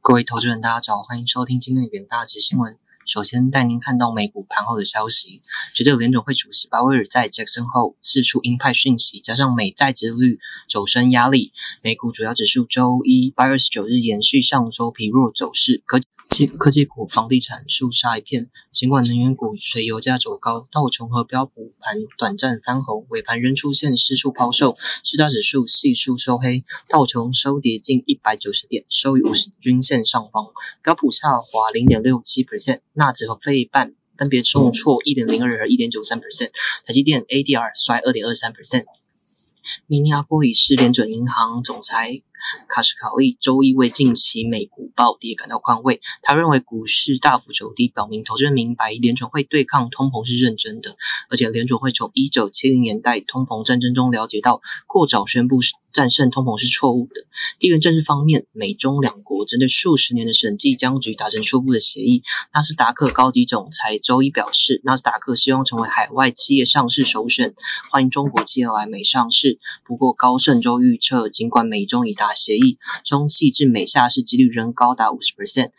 各位投资人，大家早，欢迎收听今天的远大集新闻。首先带您看到美股盘后的消息。随着联总会主席鲍威尔在 Jackson 后释出鹰派讯息，加上美债殖率走升压力，美股主要指数周一八月二十九日延续上周疲弱走势。科技科技股、房地产肃杀一片。尽管能源股随油价走高，道琼和标普盘短暂翻红，尾盘仍出现失处抛售，四大指数系数收黑，道琼收跌近一百九十点，收于五十均线上方，标普下滑零点六七 percent。纳指和费半分别重挫一点零二和一点九三 percent，台积电 ADR 衰二点二三 percent。明尼阿波利斯联准银行总裁卡什卡利周一为近期美股暴跌感到宽慰。他认为股市大幅走低，表明投资人明白联准会对抗通膨是认真的，而且联准会从一九七零年代通膨战争中了解到，过早宣布战胜通膨是错误的。地缘政治方面，美中两国针对数十年的审计僵局达成初步的协议。纳斯达克高级总裁周一表示，纳斯达克希望成为海外企业上市首选，欢迎中国企业来美上市。不过，高盛周预测，尽管美中已达协议，中汽至美下市几率仍高达五十 percent。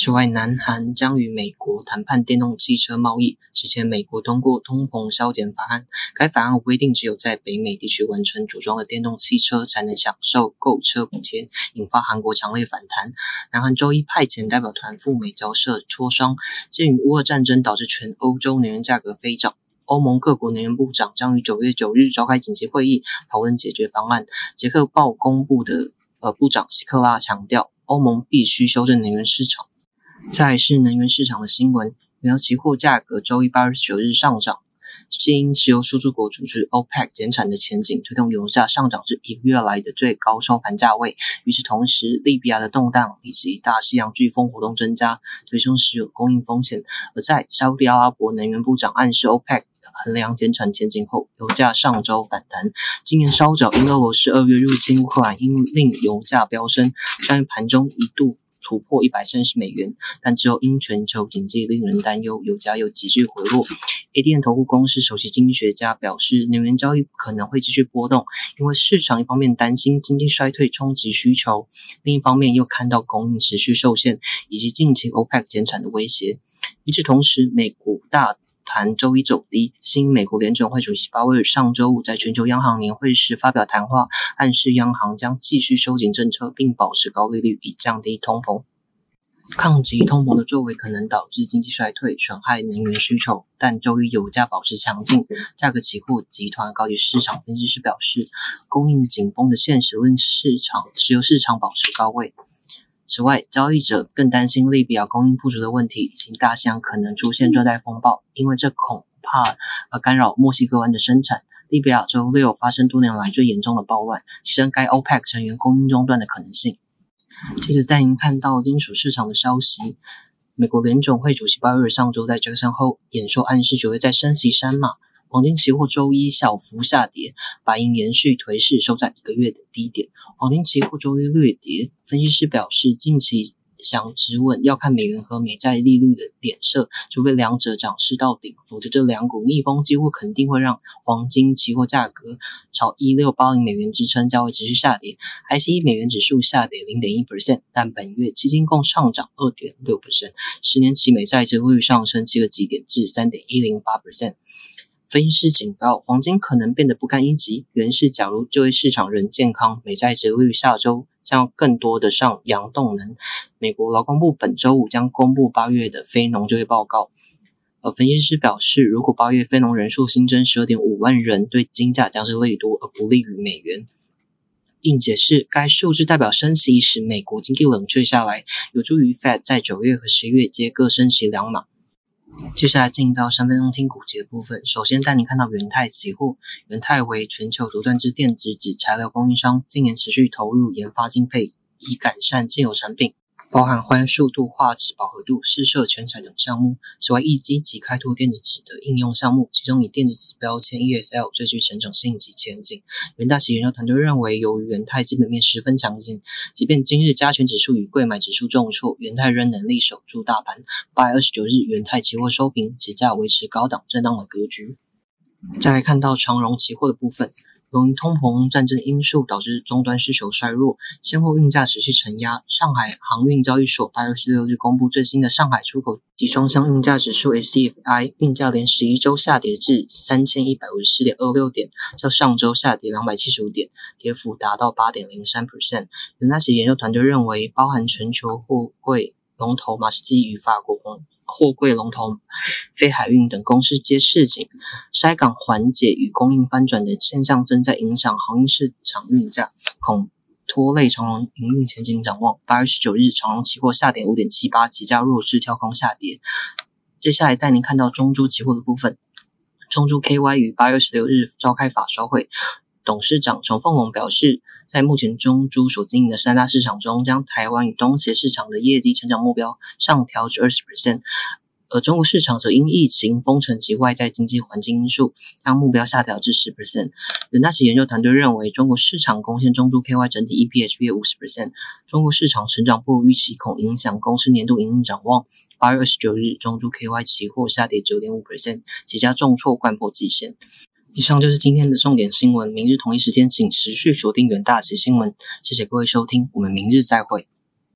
此外，南韩将与美国谈判电动汽车贸易。之前，美国通过通膨削减法案，该法案规定只有在北美地区完成组装的电动汽车才能享受购车补贴，引发韩国强烈反弹。南韩周一派遣代表团赴美交涉磋商。鉴于乌俄战争导致全欧洲能源价格飞涨，欧盟各国能源部长将于九月九日召开紧急会议，讨论解决方案。捷克报公布的呃部长希克拉强调，欧盟必须修正能源市场。再是能源市场的新闻，原油期货价格周一八月九日上涨，因石油输出国组织 OPEC 减产的前景，推动油价上涨至一个月来的最高收盘价位。与此同时，利比亚的动荡以及大西洋飓风活动增加，推升石油供应风险。而在沙特阿拉伯能源部长暗示 OPEC 衡量减产前景后，油价上周反弹。今年稍早因俄罗斯二月入侵乌克兰，因令油价飙升，但盘中一度。突破一百三十美元，但之后因全球经济令人担忧，油价又急剧回落。ADN 投顾公司首席经济学家表示，能源交易可能会继续波动，因为市场一方面担心经济衰退冲击需求，另一方面又看到供应持续受限，以及近期 OPEC 减产的威胁。与此同时，美股大。盘周一走低，新美国联准会主席鲍威尔上周五在全球央行年会时发表谈话，暗示央行将继续收紧政策，并保持高利率以降低通膨。抗击通膨的作为可能导致经济衰退，损害能源需求。但周一油价保持强劲，价格期货集团高级市场分析师表示，供应紧绷的现实令市场石油市场保持高位。此外，交易者更担心利比亚供应不足的问题，以及大西洋可能出现热带风暴，因为这恐怕呃干扰墨西哥湾的生产。利比亚周六发生多年来最严重的暴乱，提升该 OPEC 成员供应中断的可能性。接着带您看到金属市场的消息。美国联总会主席鲍威尔上周在这个后演说，暗示九月在升息三码。黄金期货周一小幅下跌，白银延续颓势，收在一个月的低点。黄金期货周一略跌，分析师表示，近期想止稳要看美元和美债利率的点色，除非两者涨势到顶，否则这两股逆风几乎肯定会让黄金期货价格朝一六八零美元支撑价位持续下跌。ICE 美元指数下跌零点一 percent，但本月基金共上涨二点六 percent，十年期美债利率上升七个基点至三点一零八 percent。分析师警告，黄金可能变得不堪一击。原是，假如就业市场仍健康，美债值率下周将更多的上扬动能。美国劳工部本周五将公布八月的非农就业报告。而分析师表示，如果八月非农人数新增十二点五万人，对金价将是利多，而不利于美元。并解释，该数字代表升息使美国经济冷却下来，有助于 Fed 在九月和十月皆各升息两码。接下来进到三分钟听股节的部分。首先带您看到元泰期货，元泰为全球独断之电子纸材料供应商，今年持续投入研发精配，以改善现有产品。包含还原速度、画质、饱和度、试射全彩等项目。此外，亦积及开拓电子纸的应用项目，其中以电子纸标签 ESL 最具成长性及前景。元大旗研究团队认为，由于元泰基本面十分强劲，即便今日加权指数与贵买指数重挫，元泰仍能力守住大盘。八月二十九日，元泰期货收平，期价维持高档震荡的格局。再来看到长荣期货的部分。由于通膨、战争因素导致终端需求衰弱，现货运价持续承压。上海航运交易所八月十六日公布最新的上海出口集装箱运价指数 （SCFI），运价连十一周下跌至三千一百五十四点二六点，较上周下跌两百七十五点，跌幅达到八点零三 percent。纳奇研究团队认为，包含全球货柜龙头马士基与法国货货柜龙头飞海运等公司皆市井，筛港缓解与供应翻转等现象正在影响航运市场运价，恐拖累长龙营运前景展望。八月十九日，长龙期货下跌五点七八，几家弱势跳空下跌。接下来带您看到中珠期货的部分，中珠 KY 于八月十六日召开法说会。董事长陈凤龙表示，在目前中珠所经营的三大市场中，将台湾与东协市场的业绩成长目标上调至二十 percent，而中国市场则因疫情封城及外在经济环境因素，将目标下调至十 percent。人大企研究团队认为，中国市场贡献中珠 KY 整体 EPS 约五十 percent，中国市场成长不如预期，恐影响公司年度营运展望。八月二十九日，中珠 KY 期货下跌九点五 percent，几家重挫贯破季线。以上就是今天的重点新闻。明日同一时间，请持续锁定远大旗新闻。谢谢各位收听，我们明日再会。